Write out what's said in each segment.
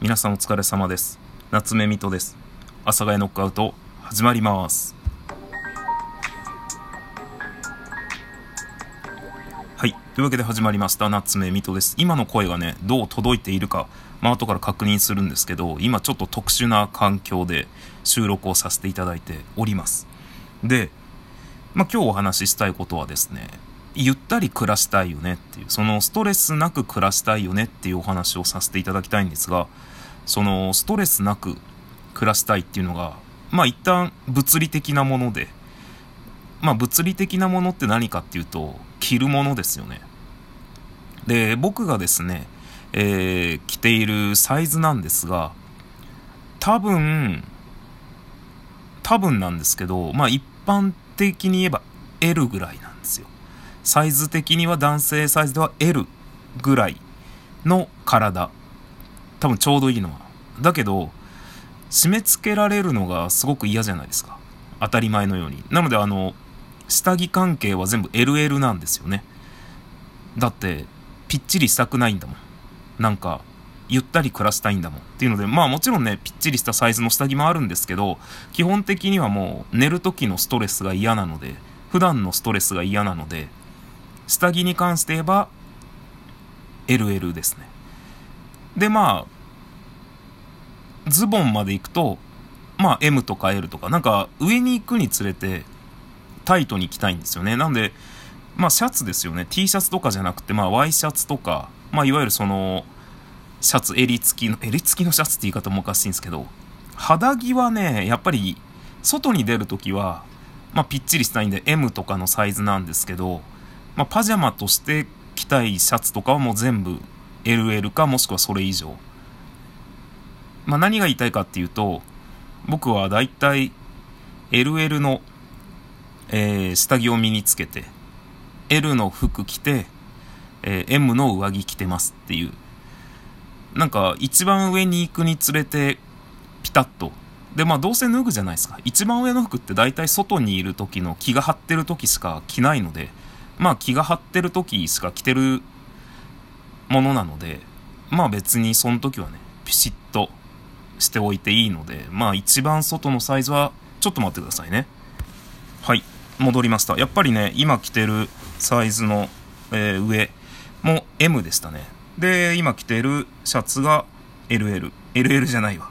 皆さんお疲れ様です。夏目水戸です。阿佐ヶ谷ノックアウト始まります。はい。というわけで始まりました夏目水戸です。今の声がねどう届いているかまあ後から確認するんですけど今ちょっと特殊な環境で収録をさせていただいております。でまあ今日お話ししたいことはですねゆったり暮らしたいよねっていう、そのストレスなく暮らしたいよねっていうお話をさせていただきたいんですが、そのストレスなく暮らしたいっていうのが、まあ一旦物理的なもので、まあ物理的なものって何かっていうと、着るものですよね。で、僕がですね、えー、着ているサイズなんですが、多分、多分なんですけど、まあ一般的に言えば L ぐらいな。サイズ的には男性サイズでは L ぐらいの体。多分ちょうどいいのは。だけど、締め付けられるのがすごく嫌じゃないですか。当たり前のように。なのであの、下着関係は全部 LL なんですよね。だって、ぴっちりしたくないんだもん。なんか、ゆったり暮らしたいんだもん。っていうので、まあもちろんね、ぴっちりしたサイズの下着もあるんですけど、基本的にはもう寝る時のストレスが嫌なので、普段のストレスが嫌なので、下着に関して言えば LL ですね。で、まあ、ズボンまで行くと、まあ M とか L とか、なんか上に行くにつれてタイトに着たいんですよね。なんで、まあシャツですよね。T シャツとかじゃなくて、まあ Y シャツとか、まあいわゆるその、シャツ、襟付きの、襟付きのシャツって言い方もおかしいんですけど、肌着はね、やっぱり外に出るときは、まあぴっちりしたいんで M とかのサイズなんですけど、まあ、パジャマとして着たいシャツとかはもう全部 LL かもしくはそれ以上。まあ、何が言いたいかっていうと、僕はだいたい LL の、えー、下着を身につけて、L の服着て、えー、M の上着着てますっていう。なんか一番上に行くにつれてピタッと。で、まあどうせ脱ぐじゃないですか。一番上の服って大体外にいる時の気が張ってる時しか着ないので、まあ気が張ってる時しか着てるものなので、まあ別にその時はね、ピシッとしておいていいので、まあ一番外のサイズは、ちょっと待ってくださいね。はい、戻りました。やっぱりね、今着てるサイズの、えー、上も M でしたね。で、今着てるシャツが LL。LL じゃないわ。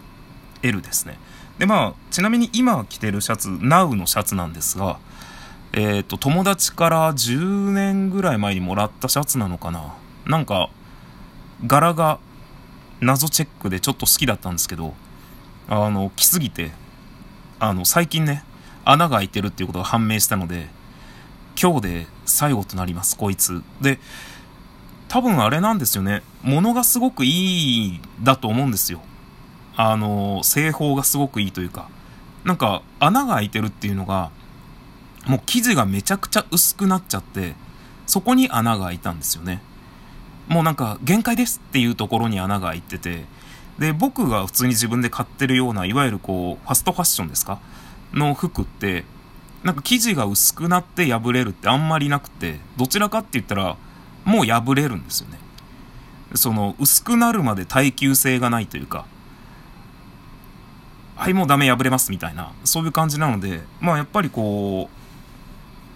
L ですね。で、まあ、ちなみに今着てるシャツ、NOW のシャツなんですが、えっ、ー、と、友達から10年ぐらい前にもらったシャツなのかななんか、柄が謎チェックでちょっと好きだったんですけど、あの、着すぎて、あの、最近ね、穴が開いてるっていうことが判明したので、今日で最後となります、こいつ。で、多分あれなんですよね。物がすごくいいだと思うんですよ。あの、製法がすごくいいというか。なんか、穴が開いてるっていうのが、もう生地がめちゃくちゃ薄くなっちゃって、そこに穴が開いたんですよね。もうなんか限界ですっていうところに穴が開いてて、で、僕が普通に自分で買ってるような、いわゆるこう、ファストファッションですか？の服って、なんか生地が薄くなって破れるってあんまりなくて、どちらかって言ったら、もう破れるんですよね。その、薄くなるまで耐久性がないというか、はい、もうダメ破れますみたいな、そういう感じなので、まあやっぱりこう、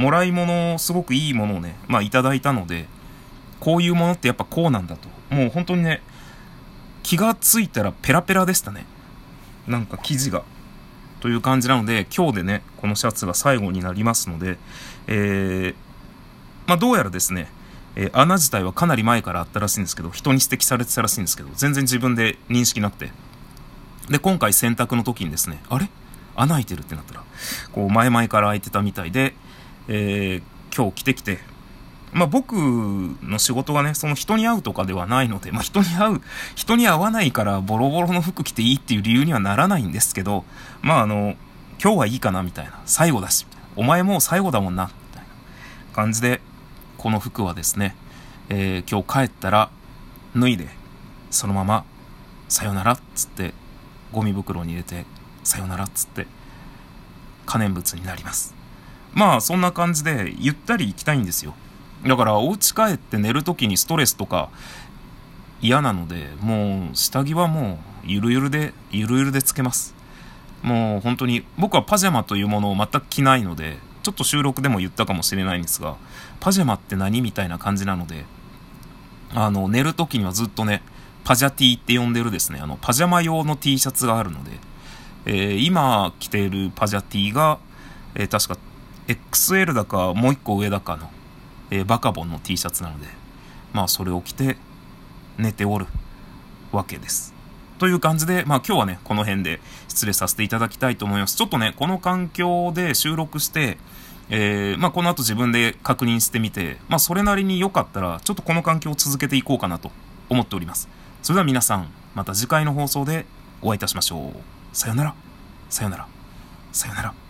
もらい物、すごくいいものをね、まあいただいたので、こういうものってやっぱこうなんだと。もう本当にね、気がついたらペラペラでしたね。なんか生地が。という感じなので、今日でね、このシャツが最後になりますので、えー、まあどうやらですね、えー、穴自体はかなり前からあったらしいんですけど、人に指摘されてたらしいんですけど、全然自分で認識なくて。で、今回洗濯の時にですね、あれ？穴開いてるってなったら、こう前々から開いてたみたいで、えー、今日着てきて、まあ僕の仕事がね、その人に会うとかではないので、まあ人に会う、人に会わないからボロボロの服着ていいっていう理由にはならないんですけど、まああの、今日はいいかなみたいな、最後だし、お前もう最後だもんな、みたいな感じで、この服はですね、えー、今日帰ったら脱いで、そのまま、さよならっつって、ゴミ袋に入れて、さよならっつって、可燃物になります。まあそんな感じでゆったり行きたいんですよ。だからお家帰って寝る時にストレスとか嫌なので、もう下着はもうゆるゆるで、ゆるゆるでつけます。もう本当に僕はパジャマというものを全く着ないので、ちょっと収録でも言ったかもしれないんですが、パジャマって何みたいな感じなので、あの、寝る時にはずっとね、パジャティって呼んでるですね、あの、パジャマ用の T シャツがあるので、えー、今着ているパジャティが、えー、確か XL だかもう一個上だかの、えー、バカボンの T シャツなので、まあそれを着て寝ておるわけです。という感じで、まあ今日はね、この辺で失礼させていただきたいと思います。ちょっとね、この環境で収録して、えー、まあこの後自分で確認してみて、まあそれなりに良かったら、ちょっとこの環境を続けていこうかなと思っております。それでは皆さん、また次回の放送でお会いいたしましょう。さよなら、さよなら、さよなら。